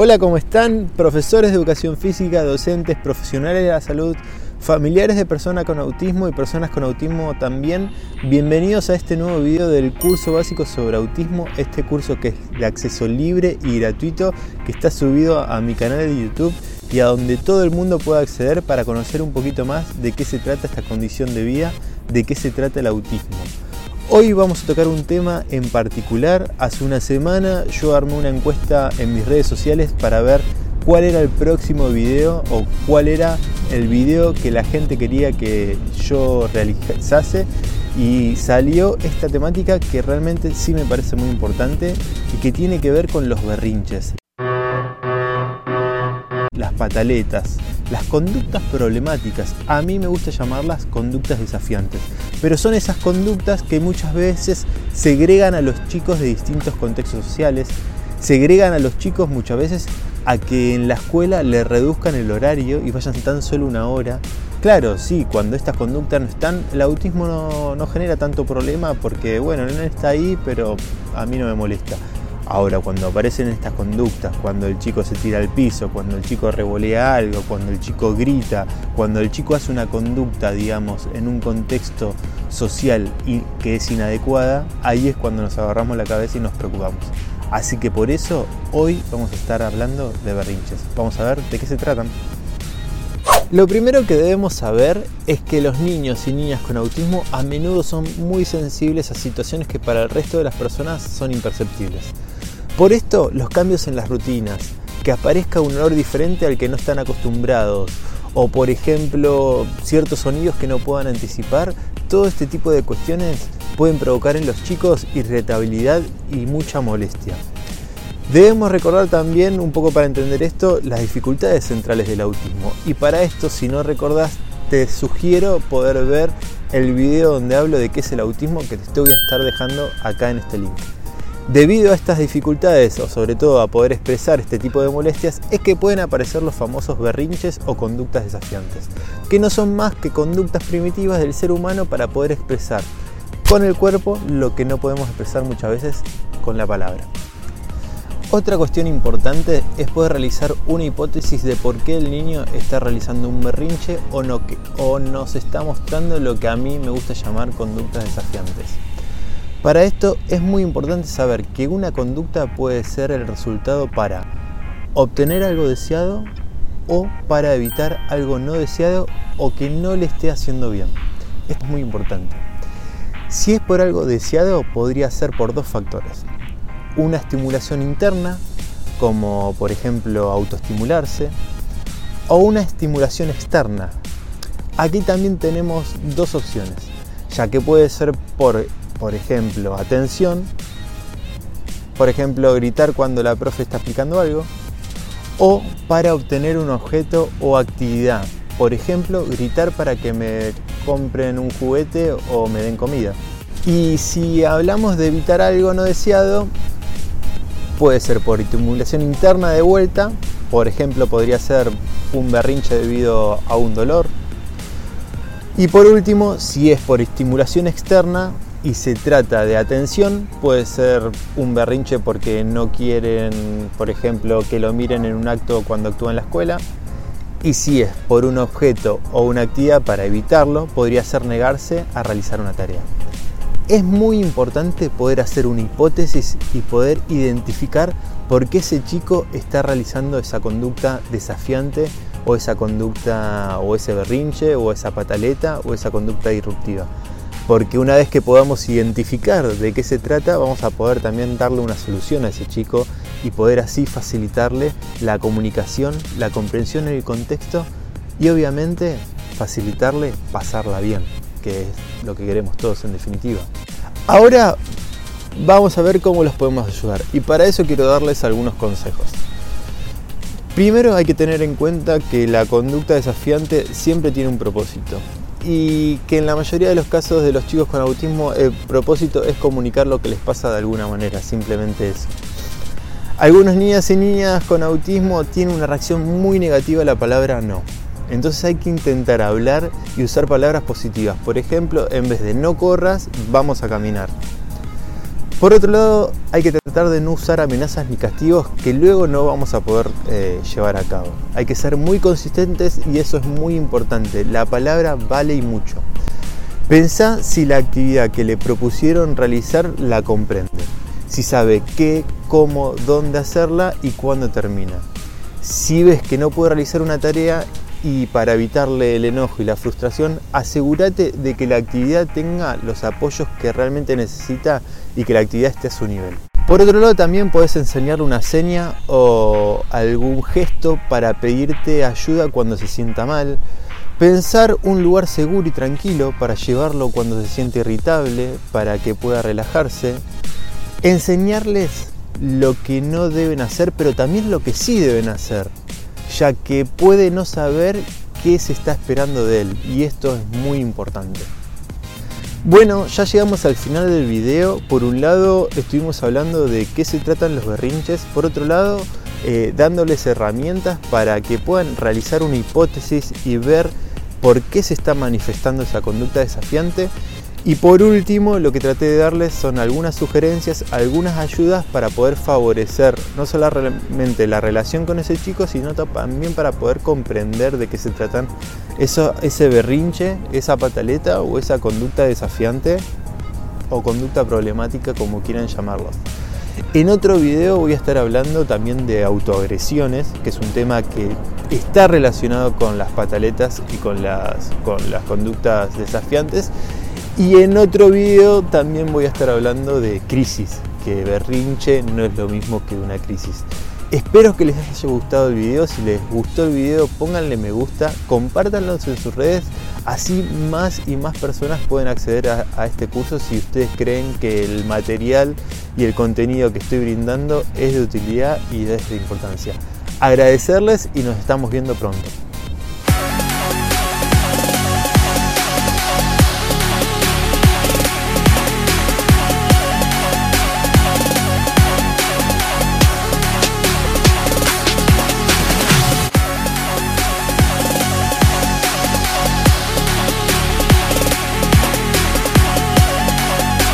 Hola, ¿cómo están? Profesores de educación física, docentes, profesionales de la salud, familiares de personas con autismo y personas con autismo también. Bienvenidos a este nuevo video del curso básico sobre autismo, este curso que es de acceso libre y gratuito que está subido a mi canal de YouTube y a donde todo el mundo pueda acceder para conocer un poquito más de qué se trata esta condición de vida, de qué se trata el autismo. Hoy vamos a tocar un tema en particular. Hace una semana yo armé una encuesta en mis redes sociales para ver cuál era el próximo video o cuál era el video que la gente quería que yo realizase. Y salió esta temática que realmente sí me parece muy importante y que tiene que ver con los berrinches. Las pataletas, las conductas problemáticas. A mí me gusta llamarlas conductas desafiantes, pero son esas conductas que muchas veces segregan a los chicos de distintos contextos sociales, segregan a los chicos muchas veces a que en la escuela le reduzcan el horario y vayan tan solo una hora. Claro, sí, cuando estas conductas no están, el autismo no, no genera tanto problema porque, bueno, no está ahí, pero a mí no me molesta. Ahora, cuando aparecen estas conductas, cuando el chico se tira al piso, cuando el chico revolea algo, cuando el chico grita, cuando el chico hace una conducta, digamos, en un contexto social y que es inadecuada, ahí es cuando nos agarramos la cabeza y nos preocupamos. Así que por eso hoy vamos a estar hablando de berrinches. Vamos a ver de qué se tratan. Lo primero que debemos saber es que los niños y niñas con autismo a menudo son muy sensibles a situaciones que para el resto de las personas son imperceptibles. Por esto, los cambios en las rutinas, que aparezca un olor diferente al que no están acostumbrados, o por ejemplo ciertos sonidos que no puedan anticipar, todo este tipo de cuestiones pueden provocar en los chicos irritabilidad y mucha molestia. Debemos recordar también, un poco para entender esto, las dificultades centrales del autismo. Y para esto, si no recordás, te sugiero poder ver el video donde hablo de qué es el autismo que te voy a estar dejando acá en este link. Debido a estas dificultades o sobre todo a poder expresar este tipo de molestias es que pueden aparecer los famosos berrinches o conductas desafiantes, que no son más que conductas primitivas del ser humano para poder expresar con el cuerpo lo que no podemos expresar muchas veces con la palabra. Otra cuestión importante es poder realizar una hipótesis de por qué el niño está realizando un berrinche o, no, o nos está mostrando lo que a mí me gusta llamar conductas desafiantes. Para esto es muy importante saber que una conducta puede ser el resultado para obtener algo deseado o para evitar algo no deseado o que no le esté haciendo bien. Esto es muy importante. Si es por algo deseado, podría ser por dos factores. Una estimulación interna, como por ejemplo autoestimularse, o una estimulación externa. Aquí también tenemos dos opciones, ya que puede ser por por ejemplo, atención, por ejemplo, gritar cuando la profe está explicando algo, o para obtener un objeto o actividad, por ejemplo, gritar para que me compren un juguete o me den comida. Y si hablamos de evitar algo no deseado, puede ser por estimulación interna de vuelta, por ejemplo, podría ser un berrinche debido a un dolor. Y por último, si es por estimulación externa, y se trata de atención, puede ser un berrinche porque no quieren, por ejemplo, que lo miren en un acto cuando actúa en la escuela. Y si es por un objeto o una actividad para evitarlo, podría ser negarse a realizar una tarea. Es muy importante poder hacer una hipótesis y poder identificar por qué ese chico está realizando esa conducta desafiante o esa conducta o ese berrinche o esa pataleta o esa conducta disruptiva porque una vez que podamos identificar de qué se trata, vamos a poder también darle una solución a ese chico y poder así facilitarle la comunicación, la comprensión en el contexto y obviamente facilitarle pasarla bien, que es lo que queremos todos en definitiva. Ahora vamos a ver cómo los podemos ayudar y para eso quiero darles algunos consejos. Primero hay que tener en cuenta que la conducta desafiante siempre tiene un propósito y que en la mayoría de los casos de los chicos con autismo el propósito es comunicar lo que les pasa de alguna manera, simplemente eso. Algunas niñas y niñas con autismo tienen una reacción muy negativa a la palabra no. Entonces hay que intentar hablar y usar palabras positivas. Por ejemplo, en vez de no corras, vamos a caminar. Por otro lado, hay que tratar de no usar amenazas ni castigos que luego no vamos a poder eh, llevar a cabo. Hay que ser muy consistentes y eso es muy importante. La palabra vale y mucho. Pensá si la actividad que le propusieron realizar la comprende, si sabe qué, cómo, dónde hacerla y cuándo termina. Si ves que no puede realizar una tarea y para evitarle el enojo y la frustración, asegúrate de que la actividad tenga los apoyos que realmente necesita y que la actividad esté a su nivel. Por otro lado, también puedes enseñarle una seña o algún gesto para pedirte ayuda cuando se sienta mal. Pensar un lugar seguro y tranquilo para llevarlo cuando se siente irritable, para que pueda relajarse. Enseñarles lo que no deben hacer, pero también lo que sí deben hacer ya que puede no saber qué se está esperando de él y esto es muy importante. Bueno, ya llegamos al final del video. Por un lado estuvimos hablando de qué se tratan los berrinches, por otro lado eh, dándoles herramientas para que puedan realizar una hipótesis y ver por qué se está manifestando esa conducta desafiante y por último, lo que traté de darles son algunas sugerencias, algunas ayudas para poder favorecer no solamente la relación con ese chico, sino también para poder comprender de qué se tratan eso, ese berrinche, esa pataleta o esa conducta desafiante o conducta problemática, como quieran llamarlo. En otro video voy a estar hablando también de autoagresiones, que es un tema que está relacionado con las pataletas y con las, con las conductas desafiantes y en otro video también voy a estar hablando de crisis, que berrinche no es lo mismo que una crisis. Espero que les haya gustado el video, si les gustó el video pónganle me gusta, compártanlo en sus redes, así más y más personas pueden acceder a, a este curso si ustedes creen que el material y el contenido que estoy brindando es de utilidad y de importancia. Agradecerles y nos estamos viendo pronto.